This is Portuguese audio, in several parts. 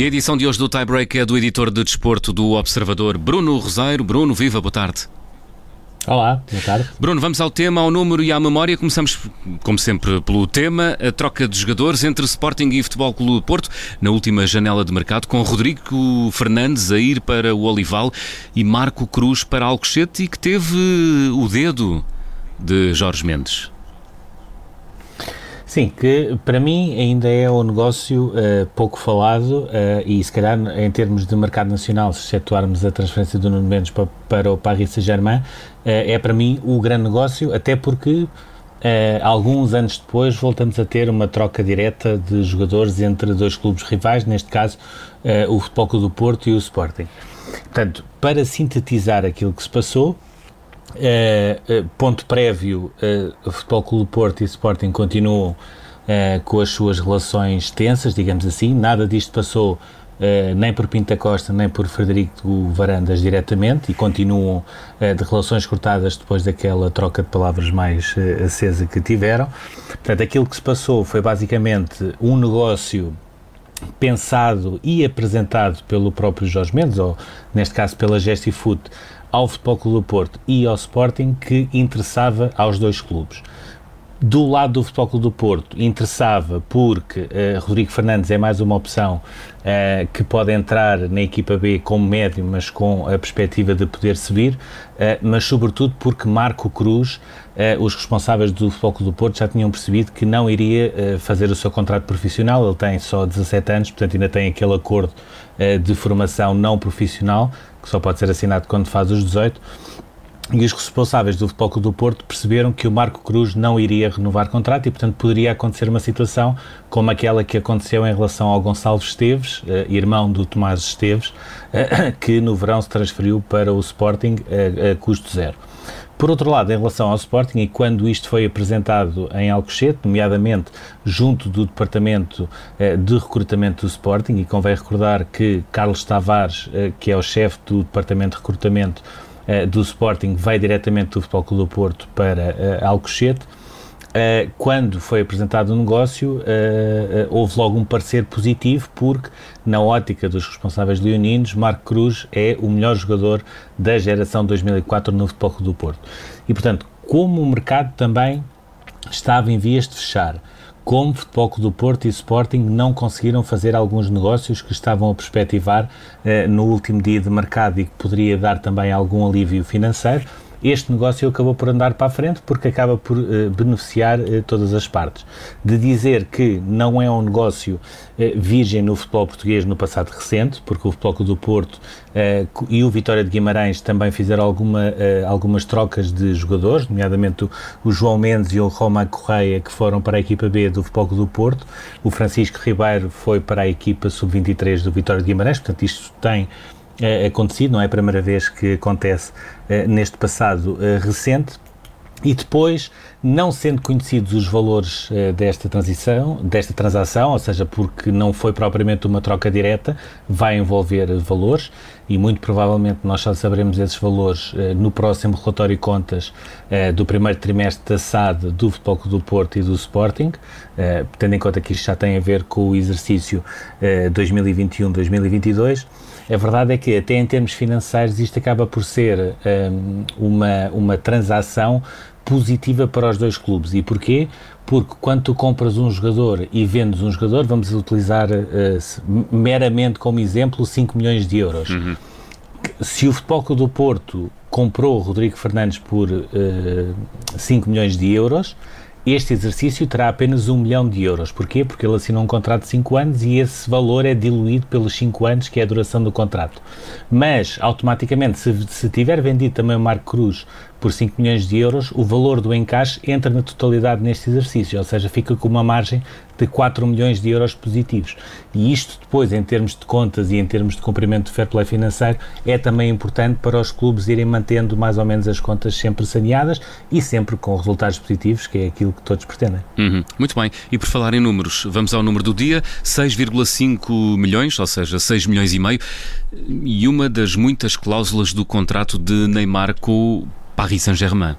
E a edição de hoje do Tiebreak é do editor de desporto do Observador, Bruno Roseiro. Bruno, viva, boa tarde. Olá, boa tarde. Bruno, vamos ao tema, ao número e à memória. Começamos, como sempre, pelo tema, a troca de jogadores entre Sporting e Futebol Clube do Porto, na última janela de mercado, com Rodrigo Fernandes a ir para o Olival e Marco Cruz para Alcochete e que teve o dedo de Jorge Mendes. Sim, que para mim ainda é um negócio uh, pouco falado uh, e se calhar em termos de mercado nacional, se excetuarmos a transferência do Nuno Mendes para, para o Paris Saint-Germain, uh, é para mim o grande negócio, até porque alguns anos depois voltamos a ter uma troca direta de jogadores entre dois clubes rivais, neste caso o Futebol Clube do Porto e o Sporting. Portanto, para sintetizar aquilo que se passou, Uh, ponto prévio, o Futebol Clube Porto e Sporting continuam com as suas relações tensas, digamos assim, nada disto passou nem por Pinta Costa nem por Frederico Varandas diretamente e continuam de relações cortadas depois daquela troca de palavras mais acesa que tiveram. Portanto, aquilo que se passou foi basicamente um negócio pensado e apresentado pelo próprio Jorge Mendes, ou neste caso pela Gestifoot, ao Futebol Clube do Porto e ao Sporting que interessava aos dois clubes. Do lado do Futebol Clube do Porto, interessava porque uh, Rodrigo Fernandes é mais uma opção uh, que pode entrar na equipa B como médio, mas com a perspectiva de poder subir, uh, mas sobretudo porque Marco Cruz, os responsáveis do Futebol Clube do Porto já tinham percebido que não iria fazer o seu contrato profissional, ele tem só 17 anos, portanto ainda tem aquele acordo de formação não profissional, que só pode ser assinado quando faz os 18, e os responsáveis do Futebol Clube do Porto perceberam que o Marco Cruz não iria renovar contrato e, portanto, poderia acontecer uma situação como aquela que aconteceu em relação ao Gonçalo Esteves, eh, irmão do Tomás Esteves, eh, que no verão se transferiu para o Sporting a, a custo zero. Por outro lado, em relação ao Sporting, e quando isto foi apresentado em Alcochete, nomeadamente junto do Departamento eh, de Recrutamento do Sporting, e convém recordar que Carlos Tavares, eh, que é o chefe do Departamento de Recrutamento eh, do Sporting, vai diretamente do Futebol Clube do Porto para eh, Alcochete, Uh, quando foi apresentado o negócio, uh, uh, houve logo um parecer positivo, porque, na ótica dos responsáveis leoninos, Marco Cruz é o melhor jogador da geração 2004 no Futebol Clube do Porto. E, portanto, como o mercado também estava em vias de fechar, como Futebol Clube do Porto e Sporting não conseguiram fazer alguns negócios que estavam a perspectivar no último dia de mercado e que poderia dar também algum alívio financeiro, este negócio acabou por andar para a frente porque acaba por uh, beneficiar uh, todas as partes. De dizer que não é um negócio uh, virgem no futebol português no passado recente, porque o Futebol do Porto e o Vitória de Guimarães também fizeram alguma, algumas trocas de jogadores, nomeadamente o, o, João Mendes e o Roma Correia, que foram para a equipa B do Futebol do Porto. O Francisco Ribeiro foi para a equipa sub-23 do Vitória de Guimarães, portanto isto tem é, acontecido, não é a primeira vez que acontece é, neste passado é, recente. E depois, não sendo conhecidos os valores eh, desta transição, desta transação, ou seja, porque não foi propriamente uma troca direta, vai envolver valores e muito provavelmente nós só saberemos esses valores eh, no próximo relatório de contas eh, do primeiro trimestre da SAD do Futebol Clube do Porto e do Sporting, tendo em conta que isto já tem a ver com o exercício 2021-2022. A verdade é que, até em termos financeiros, isto acaba por ser ehm, uma, uma transação positiva para os dois clubes. E porquê? Porque quando tu compras um jogador e vendes um jogador, vamos utilizar uh, meramente como exemplo 5 milhões de euros. Uhum. Se o Futebol Clube do Porto comprou o Rodrigo Fernandes por uh, eh, 5 milhões de euros, este exercício terá apenas 1 milhão de euros. Porquê? Porque ele assinou um contrato de 5 anos e esse valor é diluído pelos 5 anos, que é a duração do contrato. Mas, automaticamente, se, se tiver vendido também o Marco Cruz por 5 milhões de euros, o valor do encaixe entra na totalidade neste exercício, ou seja, fica com uma margem de 4 milhões de euros positivos. E isto depois, em termos de contas e em termos de cumprimento de fair play financeiro, é também importante para os clubes irem mantendo mais ou menos as contas sempre saneadas e sempre com resultados positivos, que é aquilo que todos pretendem. Uhum. Muito bem. E por falar em números, vamos ao número do dia, 6,5 milhões, ou seja, 6 milhões e meio, e uma das muitas cláusulas do contrato de Neymar com Paris Saint-Germain.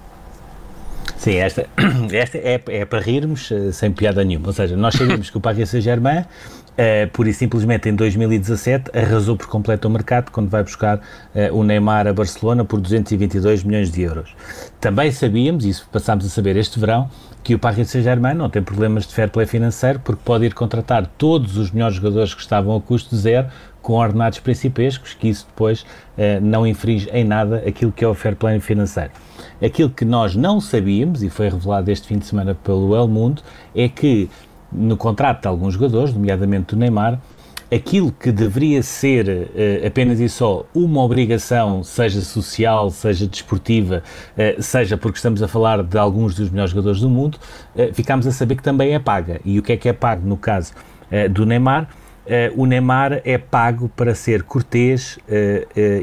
Sim, esta, esta é, é, para rirmos eh, sem piada nenhuma. Ou seja, nós sabemos que o Paris Saint-Germain Uh, pura e simplesmente em 2017 arrasou por completo o mercado quando vai buscar uh, o Neymar a Barcelona por 222 milhões de euros. Também sabíamos, isso passámos a saber este verão, que o Paris Saint-Germain não tem problemas de fair play financeiro porque pode ir contratar todos os melhores jogadores que estavam a custo zero com ordenados principescos, que isso depois uh, não infringe em nada aquilo que é o fair play financeiro. Aquilo que nós não sabíamos, e foi revelado este fim de semana pelo El Mundo, é que no contrato de alguns jogadores, nomeadamente do Neymar, aquilo que deveria ser uh, apenas e só uma obrigação, seja social, seja desportiva, uh, seja porque estamos a falar de alguns dos melhores jogadores do mundo, uh, ficámos a saber que também é paga. E o que é que é pago no caso do Neymar? o Neymar é pago para ser cortês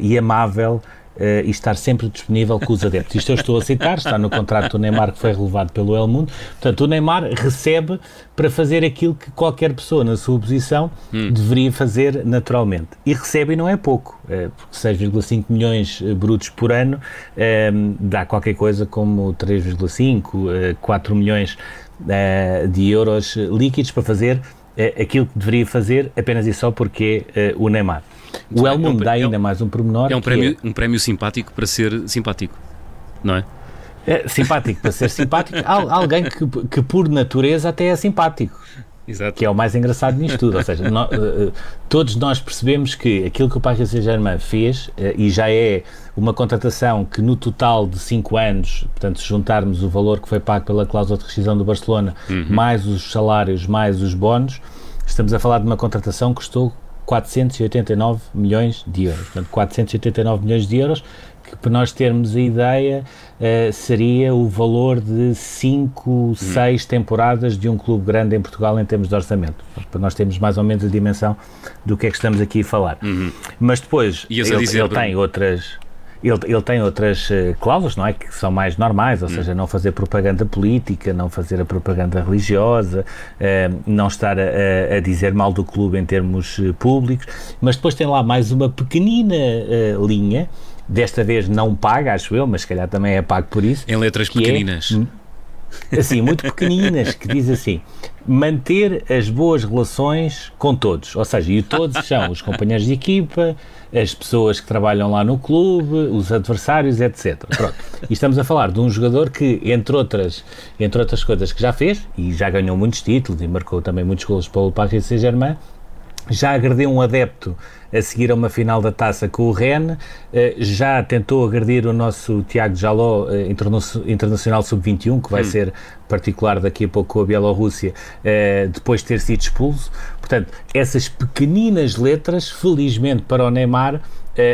e amável uh, e estar sempre disponível com os adeptos. Isto eu estou a citar, está no contrato do Neymar que foi relevado pelo El Mundo. Portanto, o Neymar recebe para fazer aquilo que qualquer pessoa na sua posição hum. deveria fazer naturalmente. E recebe e não é pouco, uh, porque 6,5 milhões eh, brutos por ano uh, dá qualquer coisa como 3,5, 4 milhões de euros líquidos para fazer aquilo que deveria fazer apenas e só porque é o Neymar. O Elmund é um, dá ainda é um, mais um pormenor. É um prémio, é, um prémio simpático para ser simpático, não é? É, simpático para ser simpático, alguém que, que por natureza até é simpático. Exato. Que é o mais engraçado nisto tudo. Ou seja, uh, todos nós percebemos que aquilo que o Paris Saint-Germain fez, uh, e já é uma contratação que no total de 5 anos, portanto, se juntarmos o valor que foi pago pela cláusula de rescisão do Barcelona, uhum. mais os salários, mais os bónus, estamos a falar de uma contratação que custou 489 milhões de euros. Portanto, 489 milhões de euros, que para nós termos a ideia, uh, seria o valor de 5, 6 hum. temporadas de um clube grande em Portugal em termos de orçamento. Para nós termos mais ou menos a dimensão do que é que estamos aqui a falar. Uhum. Mas depois, ele, ele tem outras ele, ele tem outras uh, cláusulas, não é? Que são mais normais, ou hum. seja, não fazer propaganda política, não fazer a propaganda religiosa, uh, não estar a, a, dizer mal do clube em termos uh, públicos, mas depois tem lá mais uma pequenina linha, desta vez não paga, acho eu, mas se calhar também é pago por isso. Em letras é pequeninas. É, assim, muito pequeninas, que diz assim: manter as boas relações com todos. Ou seja, e todos são os companheiros de equipa, as pessoas que trabalham lá no clube, os adversários, etc. Pronto. E estamos a falar de um jogador que, entre outras, entre outras coisas que já fez, e já ganhou muitos títulos e marcou também muitos golos para o Paris Saint-Germain, já agrediu um adepto a seguir a uma final da taça com o Rennes, eh, já tentou agredir o nosso Tiago Jaló, eh, internacional sub-21, que vai hum. ser particular daqui a pouco com a Bielorrússia, eh, depois de ter sido expulso. Portanto, essas pequeninas letras, felizmente para o Neymar,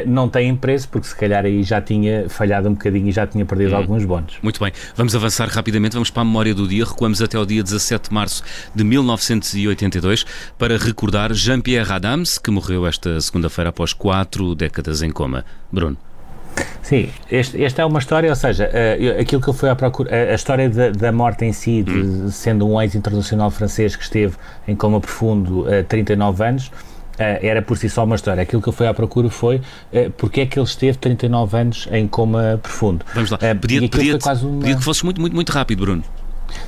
não têm preço, porque se calhar aí já tinha falhado um bocadinho e já tinha perdido hum. alguns bónus. Muito bem, vamos avançar rapidamente, vamos para a memória do dia, recuamos até o dia 17 de março de 1982 para recordar Jean-Pierre Adams, que morreu esta segunda-feira após quatro décadas em coma. Bruno. Sim, este, esta é uma história, ou seja, uh, aquilo que eu fui à procura, a, a história da, da, morte em si, de, hum. sendo um ex-internacional francês que esteve em coma profundo há uh, 39 anos, era por si só uma história. Aquilo que eu fui à procura foi uh, porque é que ele esteve 39 anos em coma profundo. Vamos lá. Uh, pedia, pedia, uma... que fosse muito, muito, muito rápido, Bruno.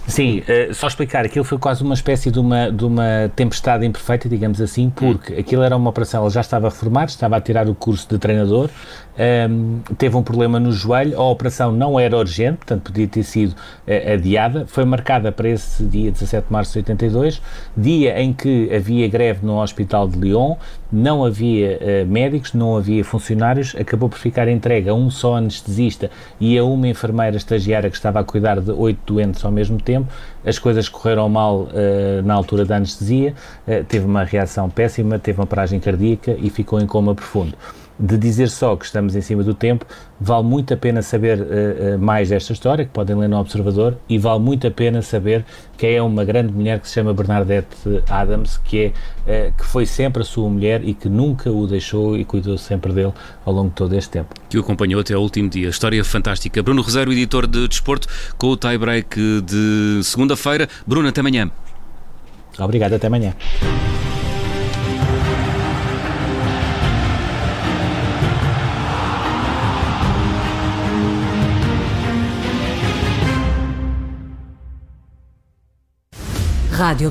Sim, uh, só explicar, aquilo foi quase uma espécie de uma, de uma tempestade imperfeita, digamos assim, porque hum. aquilo era uma operação, ele já estava reformado, estava a tirar o curso de treinador, um, ehm, teve um problema no joelho, a operação não era urgente, portanto podia ter sido uh, adiada, foi marcada para esse dia 17 de março de 82, dia em que havia greve no Hospital de Lyon, não havia uh, médicos, não havia funcionários, acabou por ficar entregue a um só anestesista e a uma enfermeira estagiária que estava a cuidar de oito doentes ao mesmo tempo, as coisas correram mal uh, na altura da anestesia, teve uma reação péssima, teve uma paragem cardíaca e ficou em coma profundo de dizer só que estamos em cima do tempo, vale muito a pena saber uh, mais desta história, que podem ler no Observador, e vale muito a pena saber que é uma grande mulher que se chama Bernadette Adams, que, é, uh, que foi sempre a sua mulher e que nunca o deixou e cuidou sempre dele ao longo de todo este tempo. Que o acompanhou até ao último dia. História fantástica. Bruno Rosário, editor de Desporto, com o tie-break de segunda-feira. Bruno, até amanhã. Obrigado, até amanhã. Rádio